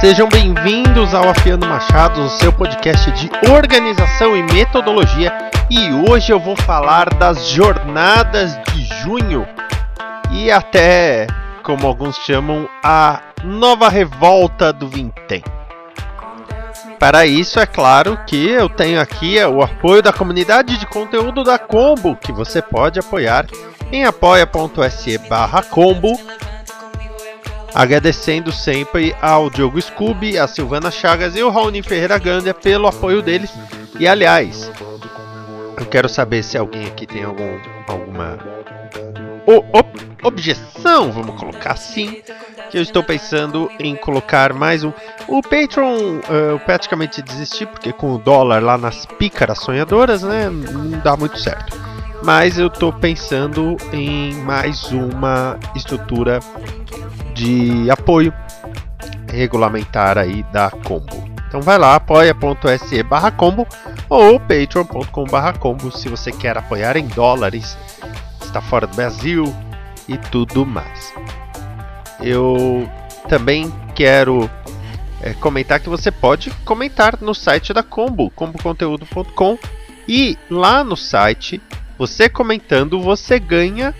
Sejam bem-vindos ao Afiando Machado, o seu podcast de organização e metodologia. E hoje eu vou falar das jornadas de junho e até, como alguns chamam, a nova revolta do Vintém. Para isso, é claro que eu tenho aqui o apoio da comunidade de conteúdo da Combo, que você pode apoiar em apoia.se combo Agradecendo sempre ao Diogo Scooby, a Silvana Chagas e o Raoni Ferreira Gândia pelo apoio deles. E aliás, eu quero saber se alguém aqui tem algum, alguma o, ob, objeção, vamos colocar assim, que eu estou pensando em colocar mais um. O Patreon uh, eu praticamente desisti, porque com o dólar lá nas pícaras sonhadoras, né, não dá muito certo. Mas eu estou pensando em mais uma estrutura de apoio regulamentar aí da Combo. Então vai lá, apoia.se barra combo ou patreon.com barra combo se você quer apoiar em dólares, está fora do Brasil e tudo mais. Eu também quero é, comentar que você pode comentar no site da Combo, comboconteúdo.com e lá no site, você comentando, você ganha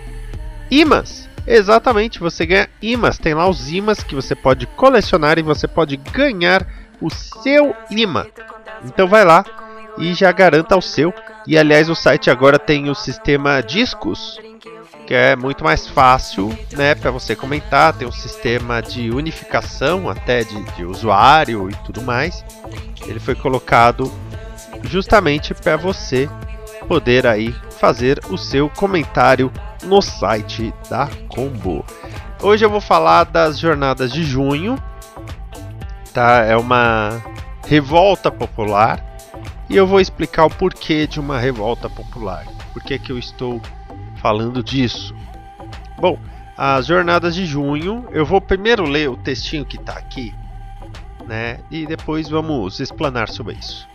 imãs Exatamente, você ganha imãs. Tem lá os imãs que você pode colecionar e você pode ganhar o seu imã. Então vai lá e já garanta o seu. E aliás, o site agora tem o sistema discos, que é muito mais fácil, né, para você comentar. Tem um sistema de unificação até de, de usuário e tudo mais. Ele foi colocado justamente para você poder aí fazer o seu comentário no site da Combo. Hoje eu vou falar das jornadas de junho, tá? É uma revolta popular e eu vou explicar o porquê de uma revolta popular. Por que, que eu estou falando disso? Bom, as jornadas de junho, eu vou primeiro ler o textinho que está aqui, né? E depois vamos explanar sobre isso.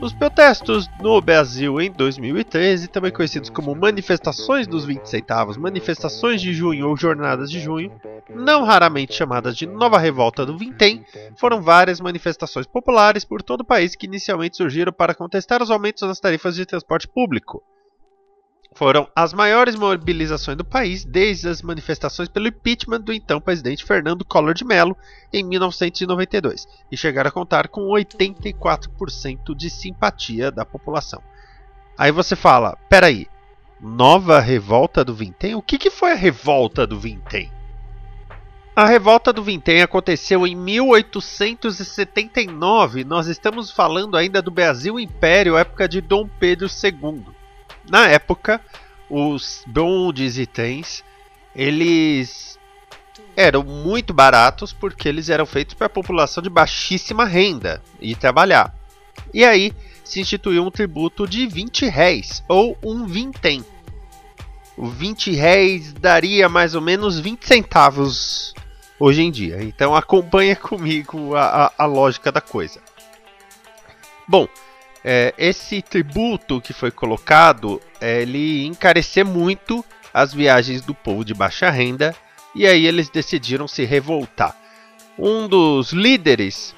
Os protestos no Brasil em 2013, também conhecidos como manifestações dos 20 centavos, manifestações de junho ou jornadas de junho, não raramente chamadas de Nova Revolta do Vintém, foram várias manifestações populares por todo o país que inicialmente surgiram para contestar os aumentos das tarifas de transporte público foram as maiores mobilizações do país desde as manifestações pelo impeachment do então presidente Fernando Collor de Mello em 1992 e chegaram a contar com 84% de simpatia da população. Aí você fala, peraí, nova revolta do Vintém? O que, que foi a revolta do Vintém? A revolta do Vintém aconteceu em 1879. Nós estamos falando ainda do Brasil Império, época de Dom Pedro II. Na época, os bondes e trens, eles eram muito baratos porque eles eram feitos para a população de baixíssima renda e trabalhar. E aí se instituiu um tributo de 20 réis, ou um vintém. O 20 réis daria mais ou menos 20 centavos hoje em dia. Então acompanha comigo a, a, a lógica da coisa. Bom, é, esse tributo que foi colocado, é, ele encarecer muito as viagens do povo de baixa renda e aí eles decidiram se revoltar. Um dos líderes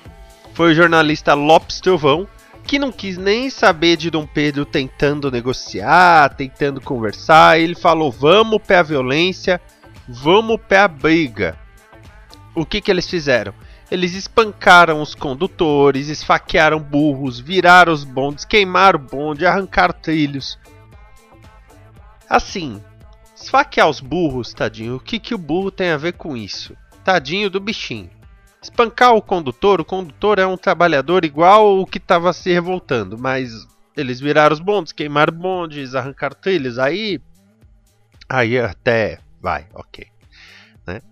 foi o jornalista Lopes Trovão, que não quis nem saber de Dom Pedro tentando negociar, tentando conversar. Ele falou: vamos para a violência, vamos para a briga. O que, que eles fizeram? Eles espancaram os condutores, esfaquearam burros, viraram os bondes, queimaram o bonde, arrancaram trilhos. Assim, esfaquear os burros, tadinho, o que, que o burro tem a ver com isso? Tadinho do bichinho. Espancar o condutor, o condutor é um trabalhador igual o que estava se revoltando, mas eles viraram os bondes, queimaram bondes, arrancaram trilhos, aí. Aí até vai, ok. Né?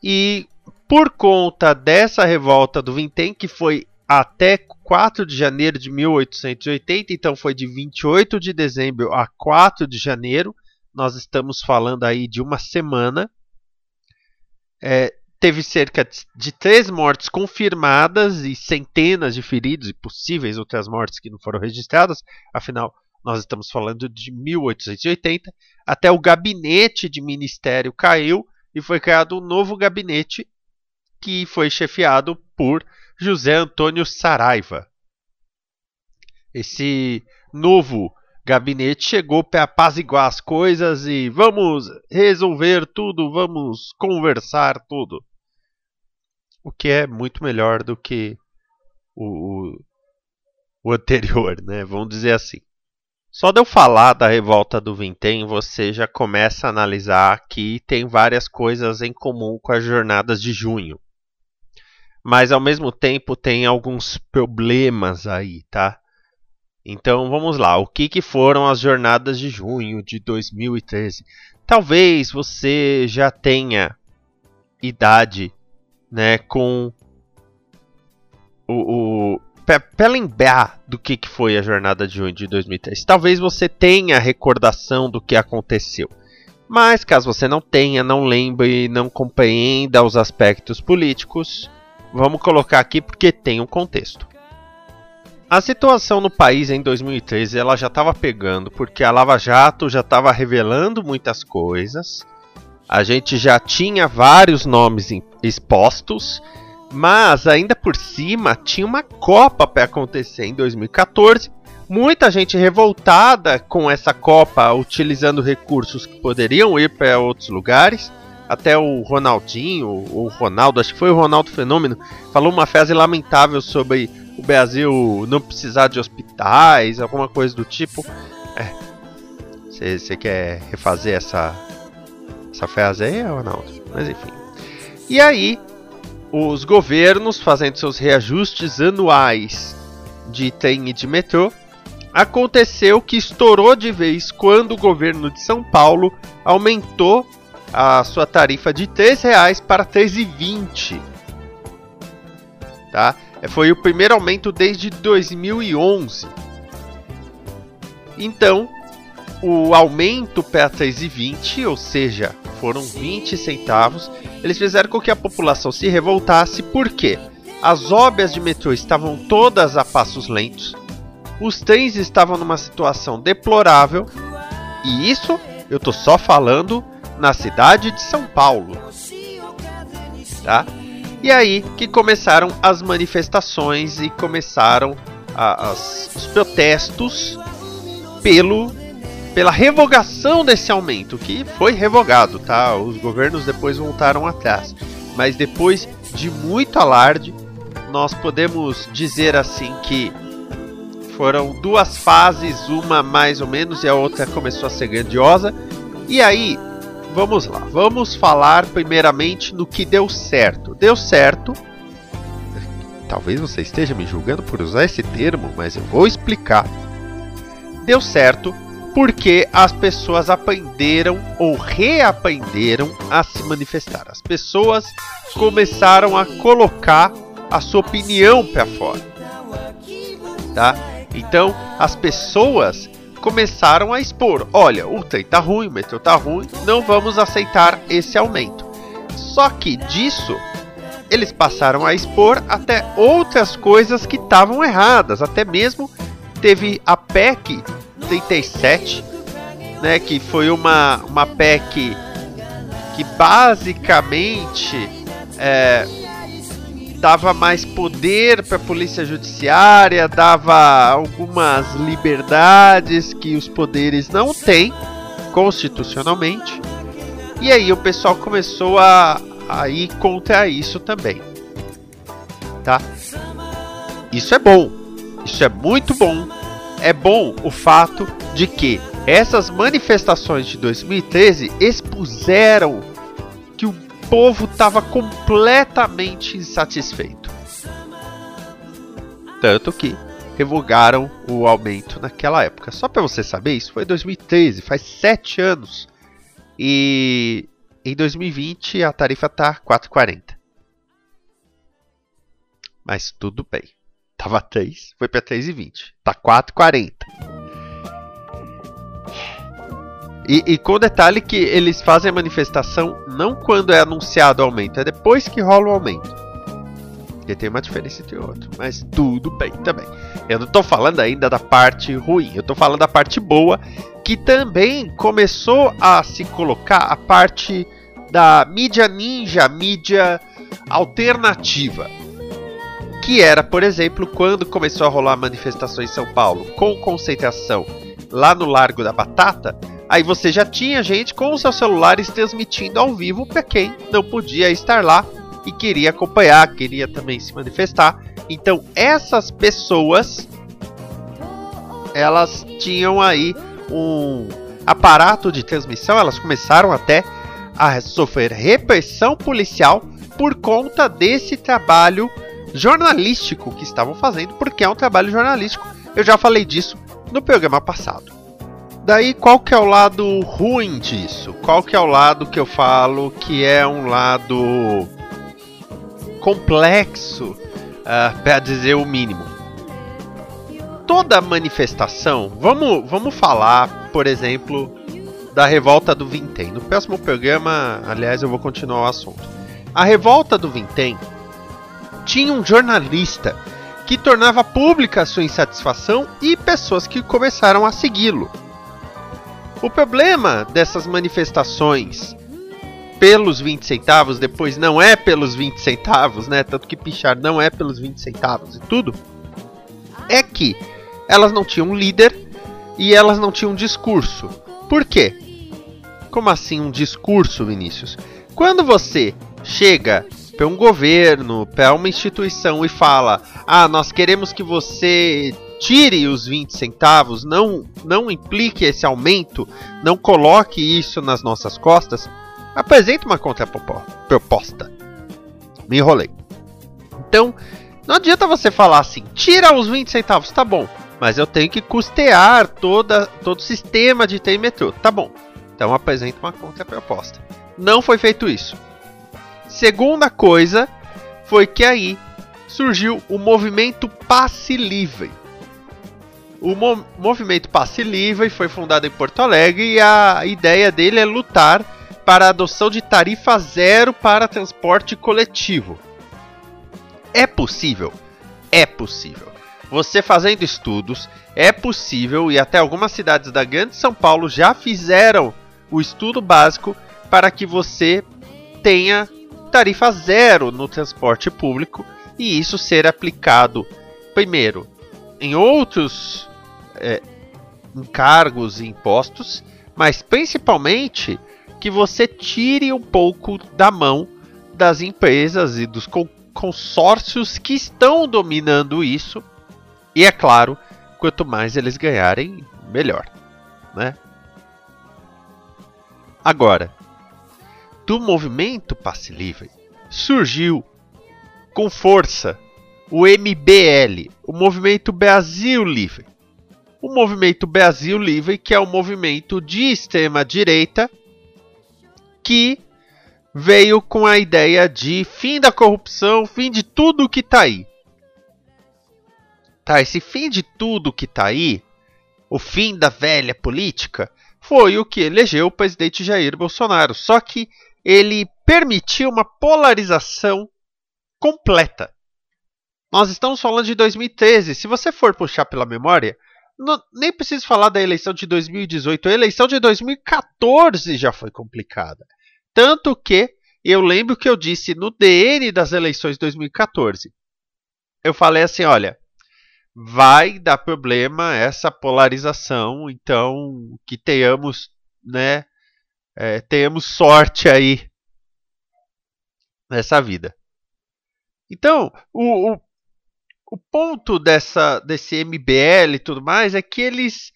E por conta dessa revolta do Vintém, que foi até 4 de janeiro de 1880, então foi de 28 de dezembro a 4 de janeiro. Nós estamos falando aí de uma semana. É, teve cerca de três mortes confirmadas e centenas de feridos e possíveis outras mortes que não foram registradas. Afinal, nós estamos falando de 1880. Até o gabinete de ministério caiu e foi criado um novo gabinete que foi chefiado por José Antônio Saraiva. Esse novo gabinete chegou para apaziguar as coisas e vamos resolver tudo, vamos conversar tudo. O que é muito melhor do que o, o, o anterior, né? Vamos dizer assim. Só de eu falar da revolta do Vintém, você já começa a analisar que tem várias coisas em comum com as jornadas de junho. Mas ao mesmo tempo tem alguns problemas aí, tá? Então vamos lá, o que, que foram as jornadas de junho de 2013? Talvez você já tenha idade, né, com o, o para lembrar do que, que foi a jornada de junho de 2013. Talvez você tenha recordação do que aconteceu. Mas caso você não tenha, não lembre, não compreenda os aspectos políticos, vamos colocar aqui porque tem um contexto. A situação no país em 2013 ela já estava pegando porque a Lava Jato já estava revelando muitas coisas. A gente já tinha vários nomes expostos mas ainda por cima tinha uma Copa para acontecer em 2014. Muita gente revoltada com essa Copa, utilizando recursos que poderiam ir para outros lugares. Até o Ronaldinho, o Ronaldo, acho que foi o Ronaldo Fenômeno, falou uma frase lamentável sobre o Brasil não precisar de hospitais, alguma coisa do tipo. Você é, quer refazer essa, essa frase aí, Ronaldo? Mas enfim. E aí, os governos fazendo seus reajustes anuais de trem e de metrô, aconteceu que estourou de vez quando o governo de São Paulo aumentou a sua tarifa de R$ reais para R$ 3,20. Tá? Foi o primeiro aumento desde 2011. Então, o aumento para 3,20, ou seja, foram 20 centavos, eles fizeram com que a população se revoltasse porque as óbias de metrô estavam todas a passos lentos, os trens estavam numa situação deplorável, e isso eu tô só falando na cidade de São Paulo. Tá? E aí que começaram as manifestações e começaram a, as, os protestos pelo pela revogação desse aumento, que foi revogado, tá? Os governos depois voltaram atrás. Mas depois de muito alarde, nós podemos dizer assim que foram duas fases, uma mais ou menos e a outra começou a ser grandiosa. E aí, vamos lá, vamos falar primeiramente no que deu certo. Deu certo. Talvez você esteja me julgando por usar esse termo, mas eu vou explicar. Deu certo porque as pessoas aprenderam ou reaprenderam a se manifestar. As pessoas começaram a colocar a sua opinião para fora. Tá? Então, as pessoas começaram a expor: olha, o trem tá ruim, o metrô tá ruim, não vamos aceitar esse aumento. Só que disso eles passaram a expor até outras coisas que estavam erradas, até mesmo teve a PEC 37, né, que foi uma, uma PEC que basicamente é, dava mais poder para a polícia judiciária, dava algumas liberdades que os poderes não têm constitucionalmente. E aí o pessoal começou a, a ir contra isso também. Tá? Isso é bom. Isso é muito bom é bom o fato de que essas manifestações de 2013 expuseram que o povo estava completamente insatisfeito. Tanto que revogaram o aumento naquela época. Só para você saber, isso foi 2013, faz sete anos. E em 2020 a tarifa tá 4,40. Mas tudo bem. Tava 3, foi para 3,20. Tá 4,40. E, e com detalhe que eles fazem a manifestação não quando é anunciado o aumento, é depois que rola o aumento. Porque tem uma diferença entre outro. Mas tudo bem também. Eu não estou falando ainda da parte ruim, eu estou falando da parte boa, que também começou a se colocar a parte da mídia ninja, mídia alternativa. Que era, por exemplo, quando começou a rolar manifestações em São Paulo com concentração lá no Largo da Batata, Aí você já tinha gente com os seus celulares transmitindo ao vivo para quem não podia estar lá e queria acompanhar, queria também se manifestar. Então essas pessoas elas tinham aí um aparato de transmissão, elas começaram até a sofrer repressão policial por conta desse trabalho jornalístico que estavam fazendo, porque é um trabalho jornalístico. Eu já falei disso no programa passado. Daí qual que é o lado ruim disso? Qual que é o lado que eu falo que é um lado complexo, uh, para dizer o mínimo? Toda manifestação, vamos, vamos falar, por exemplo, da revolta do Vintém. No próximo programa, aliás, eu vou continuar o assunto. A revolta do Vintém tinha um jornalista que tornava pública a sua insatisfação e pessoas que começaram a segui-lo. O problema dessas manifestações pelos 20 centavos, depois não é pelos 20 centavos, né? Tanto que pichar não é pelos 20 centavos e tudo, é que elas não tinham líder e elas não tinham discurso. Por quê? Como assim um discurso, Vinícius? Quando você chega para um governo, para uma instituição e fala: "Ah, nós queremos que você tire os 20 centavos, não, não implique esse aumento, não coloque isso nas nossas costas, apresente uma contraproposta. Me enrolei. Então, não adianta você falar assim, tira os 20 centavos, tá bom, mas eu tenho que custear toda, todo o sistema de TI metrô, tá bom. Então apresente uma contraproposta. Não foi feito isso. Segunda coisa foi que aí surgiu o movimento passe livre. O mo movimento Passe Livre foi fundado em Porto Alegre e a ideia dele é lutar para a adoção de tarifa zero para transporte coletivo. É possível? É possível. Você fazendo estudos, é possível e até algumas cidades da Grande São Paulo já fizeram o estudo básico para que você tenha tarifa zero no transporte público e isso ser aplicado primeiro em outros é, encargos e impostos, mas principalmente que você tire um pouco da mão das empresas e dos consórcios que estão dominando isso. E é claro, quanto mais eles ganharem, melhor, né? Agora, do movimento passe livre surgiu com força o MBL, o Movimento Brasil Livre o movimento Brasil Livre, que é um movimento de extrema direita que veio com a ideia de fim da corrupção, fim de tudo que tá aí. Tá, esse fim de tudo que tá aí, o fim da velha política, foi o que elegeu o presidente Jair Bolsonaro. Só que ele permitiu uma polarização completa. Nós estamos falando de 2013. Se você for puxar pela memória, não, nem preciso falar da eleição de 2018. A eleição de 2014 já foi complicada. Tanto que eu lembro que eu disse no DN das eleições de 2014. Eu falei assim: olha, vai dar problema essa polarização, então que tenhamos, né, é, tenhamos sorte aí nessa vida. Então, o, o, o ponto dessa, desse MBL e tudo mais é que eles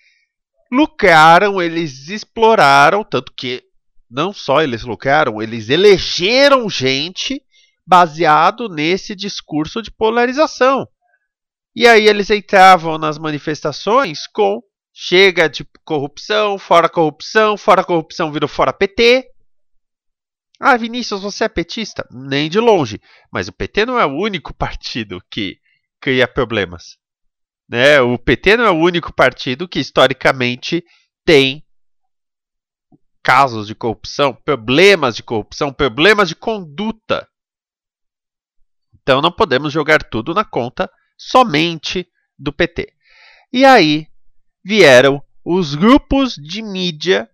lucraram, eles exploraram, tanto que não só eles lucraram, eles elegeram gente baseado nesse discurso de polarização. E aí eles entravam nas manifestações com chega de corrupção, fora corrupção, fora corrupção virou fora PT. Ah, Vinícius, você é petista? Nem de longe. Mas o PT não é o único partido que cria problemas. Né? O PT não é o único partido que historicamente tem casos de corrupção, problemas de corrupção, problemas de conduta. Então não podemos jogar tudo na conta somente do PT. E aí vieram os grupos de mídia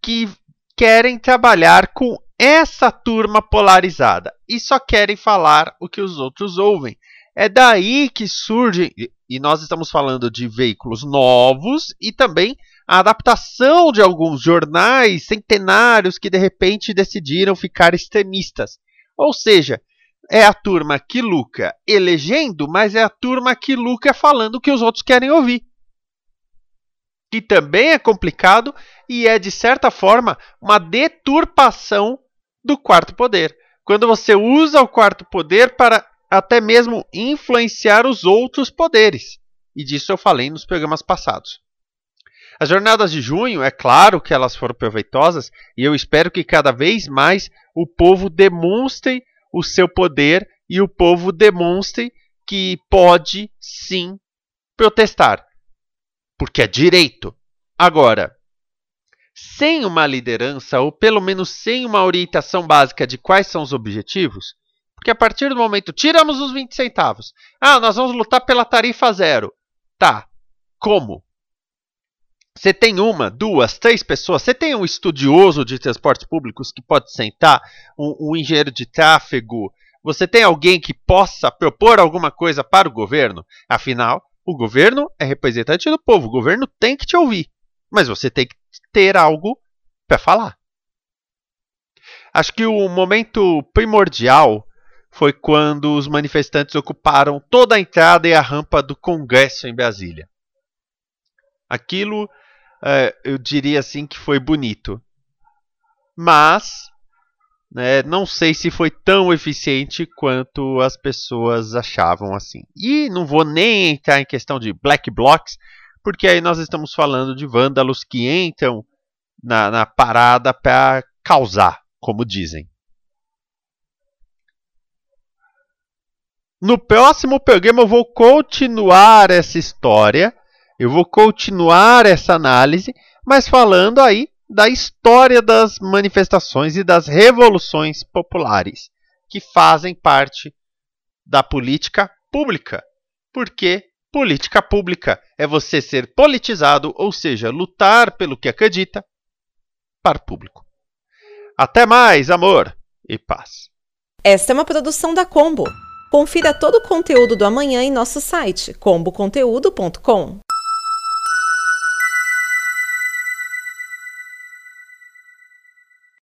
que querem trabalhar com essa turma polarizada e só querem falar o que os outros ouvem. É daí que surgem, e nós estamos falando de veículos novos e também a adaptação de alguns jornais centenários que de repente decidiram ficar extremistas. Ou seja, é a turma que lucra elegendo, mas é a turma que lucra falando o que os outros querem ouvir. Que também é complicado e é, de certa forma, uma deturpação do quarto poder. Quando você usa o quarto poder para até mesmo influenciar os outros poderes. E disso eu falei nos programas passados. As jornadas de junho, é claro que elas foram proveitosas e eu espero que cada vez mais o povo demonstre o seu poder e o povo demonstre que pode sim protestar, porque é direito. Agora, sem uma liderança, ou pelo menos sem uma orientação básica de quais são os objetivos, porque a partir do momento, tiramos os 20 centavos. Ah, nós vamos lutar pela tarifa zero. Tá. Como? Você tem uma, duas, três pessoas. Você tem um estudioso de transportes públicos que pode sentar, um, um engenheiro de tráfego. Você tem alguém que possa propor alguma coisa para o governo? Afinal, o governo é representante do povo. O governo tem que te ouvir. Mas você tem que ter algo para falar. Acho que o momento primordial foi quando os manifestantes ocuparam toda a entrada e a rampa do Congresso em Brasília. Aquilo, é, eu diria assim, que foi bonito. Mas, né, não sei se foi tão eficiente quanto as pessoas achavam assim. E não vou nem entrar em questão de black blocs, porque aí nós estamos falando de vândalos que entram na, na parada para causar, como dizem. No próximo programa eu vou continuar essa história, eu vou continuar essa análise, mas falando aí da história das manifestações e das revoluções populares, que fazem parte da política pública. Porque política pública é você ser politizado, ou seja, lutar pelo que acredita para o público. Até mais, amor e paz. Esta é uma produção da Combo. Confira todo o conteúdo do amanhã em nosso site comboconteúdo.com.